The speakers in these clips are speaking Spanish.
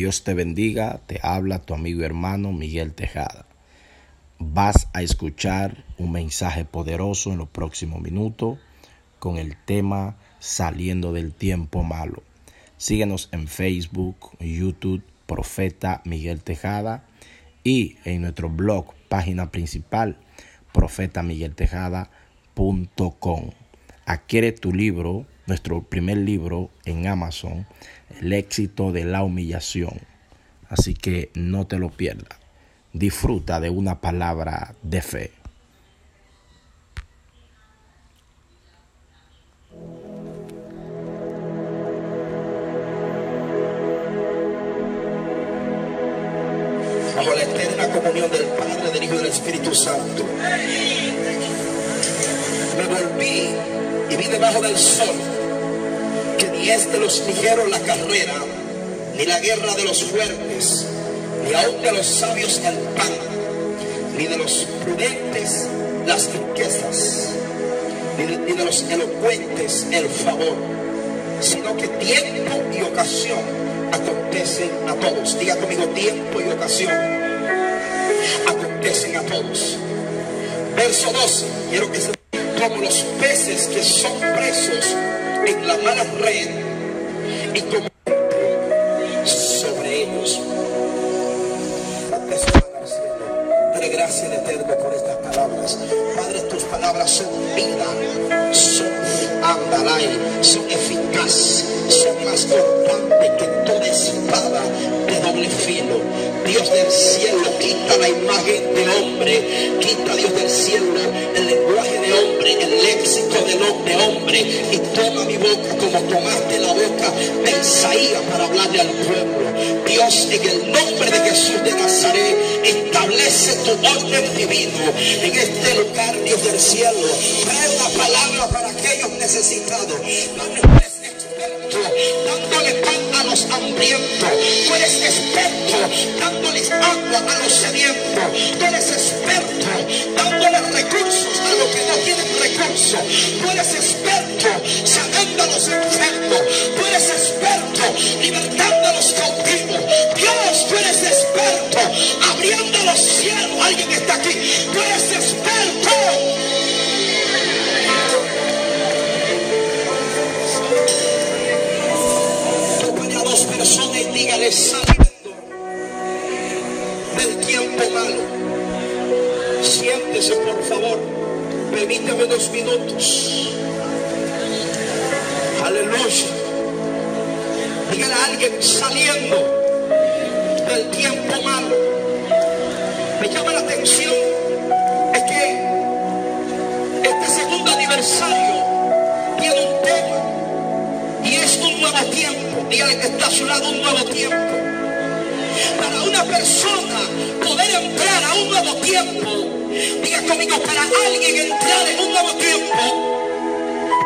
Dios te bendiga, te habla tu amigo y hermano Miguel Tejada. Vas a escuchar un mensaje poderoso en los próximos minutos con el tema Saliendo del tiempo malo. Síguenos en Facebook, YouTube, Profeta Miguel Tejada y en nuestro blog, página principal, profetamigueltejada.com. Adquiere tu libro, nuestro primer libro en Amazon, El éxito de la humillación. Así que no te lo pierdas. Disfruta de una palabra de fe. bajo la eterna comunión del Padre, del Hijo y del Espíritu Santo. Me volví y vi debajo del sol que ni es de los ligeros la carrera, ni la guerra de los fuertes, ni aun de los sabios el pan, ni de los prudentes las riquezas, ni de, los elocuentes el favor, sino que tiempo y ocasión acontecen a todos. Diga conmigo tiempo y ocasión. Acontecen a todos. Verso 12. Quiero que se como los peces que son presos en la mala red y sobre ellos. Dale gracias Eterno por estas palabras. Padre, tus palabras son vida, son andalay, son eficaz, son más cortantes y toma mi boca como tomaste la boca de Isaías para hablarle al pueblo. Dios, en el nombre de Jesús de Nazaret, establece tu orden divino en este lugar, Dios del cielo. Trae una palabra para aquellos necesitados. Experto dándole pan a los hambrientos. Tú eres experto dándoles agua a los sedientos. Aleluya. Dígale a alguien saliendo del tiempo malo. Me llama la atención es que este segundo aniversario tiene un tema y es un nuevo tiempo. Dígale que está a su lado un nuevo tiempo. Para una persona poder entrar a un nuevo tiempo, diga conmigo, para alguien entrar en un nuevo tiempo,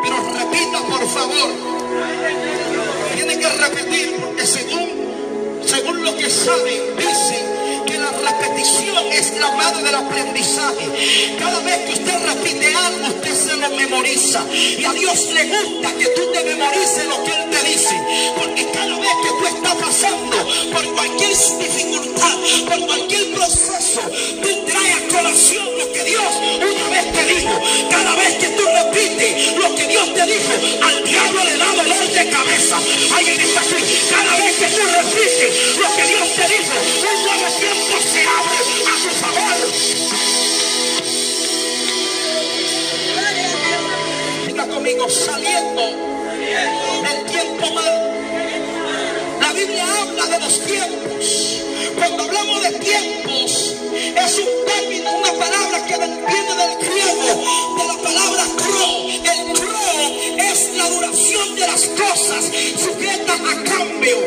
pero repita por favor, tiene que repetir porque según, según lo que saben, dicen que la repetición es la madre del aprendizaje. Cada vez que usted repite algo, usted se lo memoriza. Y a Dios le gusta que tú te memorices lo que Él te dice. Porque cada vez que tú estás pasando por cualquier dificultad, por cualquier proceso, tú lo que Dios una vez te dijo. Cada vez que tú repites lo que Dios te dijo, al diablo le da dolor de cabeza. Alguien está aquí. Cada vez que tú repites lo que Dios te dijo, un nuevo tiempo se abre a tu favor. Diga conmigo, saliendo del tiempo malo. La Biblia habla de los tiempos. Cuando hablamos de tiempos, es un término, una palabra que viene del griego, de la palabra cro. El cro es la duración de las cosas sujetas a cambio.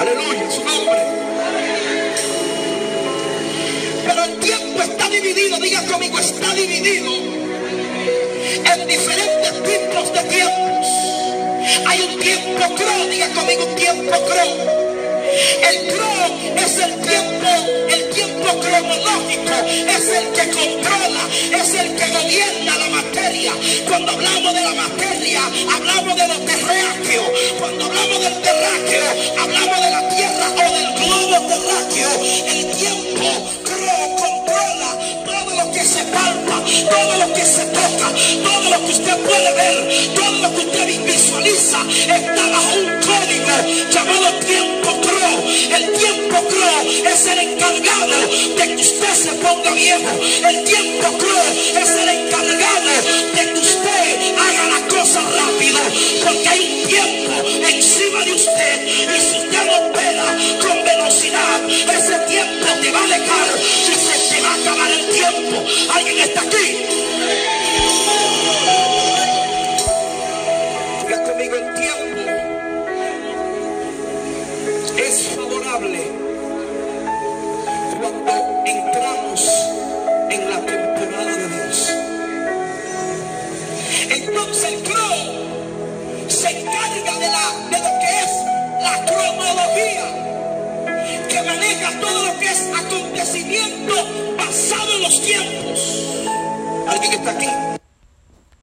Aleluya, su nombre. Pero el tiempo está dividido, diga conmigo, está dividido en diferentes tipos de tiempos. Hay un tiempo cro, diga conmigo un tiempo cro. El cron es el tiempo, el tiempo cronológico, es el que controla, es el que gobierna la materia. Cuando hablamos de la materia, hablamos de lo terráqueo. Cuando hablamos del terráqueo, hablamos de la tierra o del globo terráqueo. El encargado de que usted se ponga viejo. El tiempo crow es el encargado de que usted haga las cosas rápido, porque hay un tiempo encima de usted y si usted no opera con velocidad, ese tiempo te va a dejar y se te va a acabar el tiempo. ¿Alguien está aquí? El crow se encarga de, la, de lo que es la cronología que maneja todo lo que es acontecimiento basado en los tiempos. ¿Alguien está aquí?